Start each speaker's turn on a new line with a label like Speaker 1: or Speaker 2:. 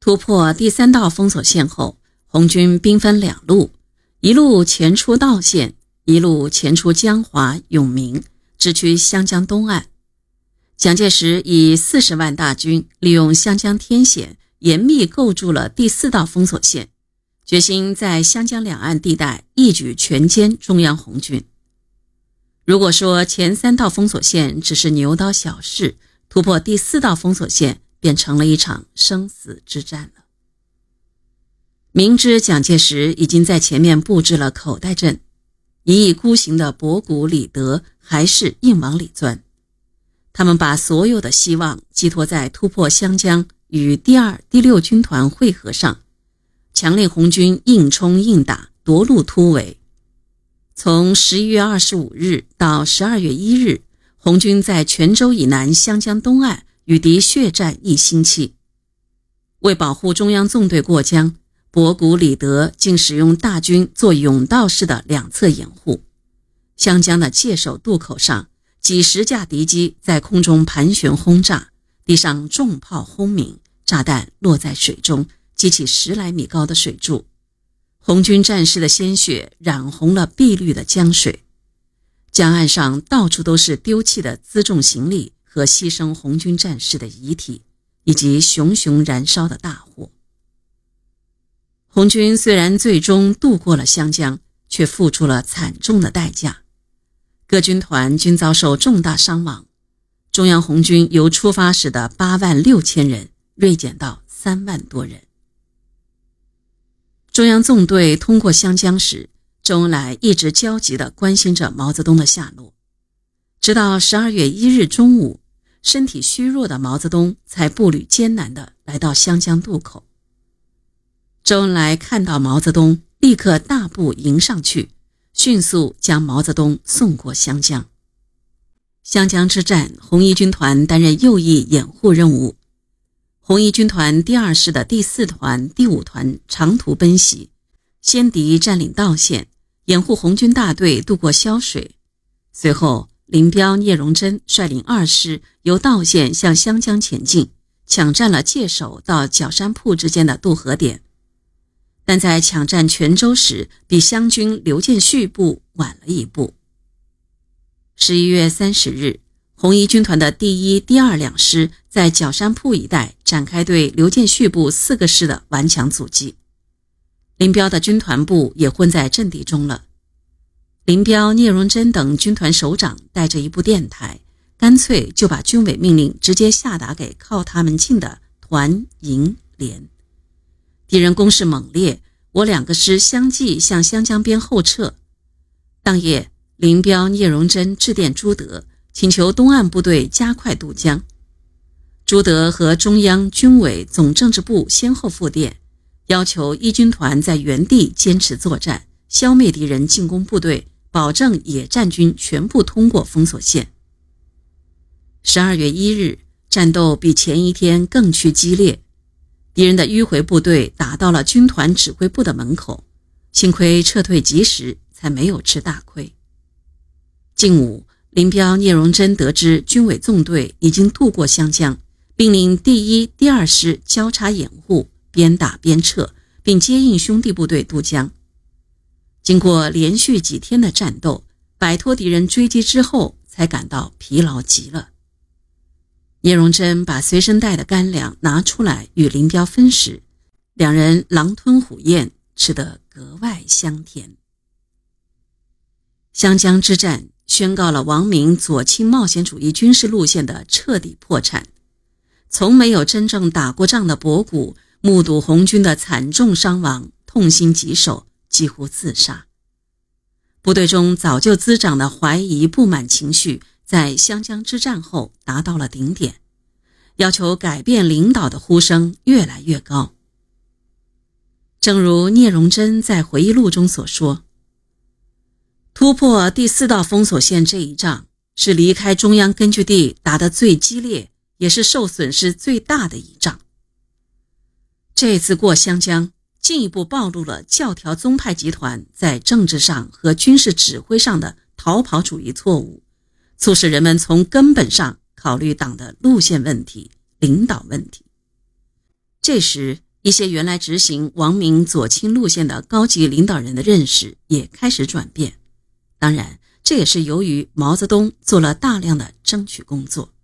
Speaker 1: 突破第三道封锁线后，红军兵分两路，一路前出道县，一路前出江华、永明，直趋湘江东岸。蒋介石以四十万大军，利用湘江天险，严密构筑了第四道封锁线，决心在湘江两岸地带一举全歼中央红军。如果说前三道封锁线只是牛刀小试，突破第四道封锁线便成了一场生死之战了。明知蒋介石已经在前面布置了口袋阵，一意孤行的博古、李德还是硬往里钻。他们把所有的希望寄托在突破湘江与第二、第六军团会合上，强令红军硬冲硬打，夺路突围。从十一月二十五日到十二月一日，红军在泉州以南湘江东岸与敌血战一星期。为保护中央纵队过江，博古、李德竟使用大军做甬道式的两侧掩护。湘江的界首渡口上，几十架敌机在空中盘旋轰炸，地上重炮轰鸣，炸弹落在水中，激起十来米高的水柱。红军战士的鲜血染红了碧绿的江水，江岸上到处都是丢弃的辎重行李和牺牲红军战士的遗体，以及熊熊燃烧的大火。红军虽然最终渡过了湘江，却付出了惨重的代价，各军团均遭受重大伤亡。中央红军由出发时的八万六千人锐减到三万多人。中央纵队通过湘江时，周恩来一直焦急地关心着毛泽东的下落。直到十二月一日中午，身体虚弱的毛泽东才步履艰难地来到湘江渡口。周恩来看到毛泽东，立刻大步迎上去，迅速将毛泽东送过湘江。湘江之战，红一军团担任右翼掩护任务。红一军团第二师的第四团、第五团长途奔袭，先敌占领道县，掩护红军大队渡过潇水。随后，林彪、聂荣臻率领二师由道县向湘江前进，抢占了界首到角山铺之间的渡河点。但在抢占泉州时，比湘军刘建绪部晚了一步。十一月三十日。红一军团的第一、第二两师在角山铺一带展开对刘建绪部四个师的顽强阻击，林彪的军团部也混在阵地中了。林彪、聂荣臻等军团首长带着一部电台，干脆就把军委命令直接下达给靠他们近的团、营、连。敌人攻势猛烈，我两个师相继向湘江边后撤。当夜，林彪、聂荣臻致电朱德。请求东岸部队加快渡江。朱德和中央军委总政治部先后复电，要求一军团在原地坚持作战，消灭敌人进攻部队，保证野战军全部通过封锁线。十二月一日，战斗比前一天更趋激烈，敌人的迂回部队打到了军团指挥部的门口，幸亏撤退及时，才没有吃大亏。近午。林彪、聂荣臻得知军委纵队已经渡过湘江，并令第一、第二师交叉掩护，边打边撤，并接应兄弟部队渡江。经过连续几天的战斗，摆脱敌人追击之后，才感到疲劳极了。聂荣臻把随身带的干粮拿出来与林彪分食，两人狼吞虎咽，吃得格外香甜。湘江之战。宣告了王明左倾冒险主义军事路线的彻底破产。从没有真正打过仗的博古目睹红军的惨重伤亡，痛心疾首，几乎自杀。部队中早就滋长的怀疑、不满情绪，在湘江之战后达到了顶点，要求改变领导的呼声越来越高。正如聂荣臻在回忆录中所说。突破第四道封锁线这一仗，是离开中央根据地打得最激烈，也是受损失最大的一仗。这次过湘江，进一步暴露了教条宗派集团在政治上和军事指挥上的逃跑主义错误，促使人们从根本上考虑党的路线问题、领导问题。这时，一些原来执行王明左倾路线的高级领导人的认识也开始转变。当然，这也是由于毛泽东做了大量的争取工作。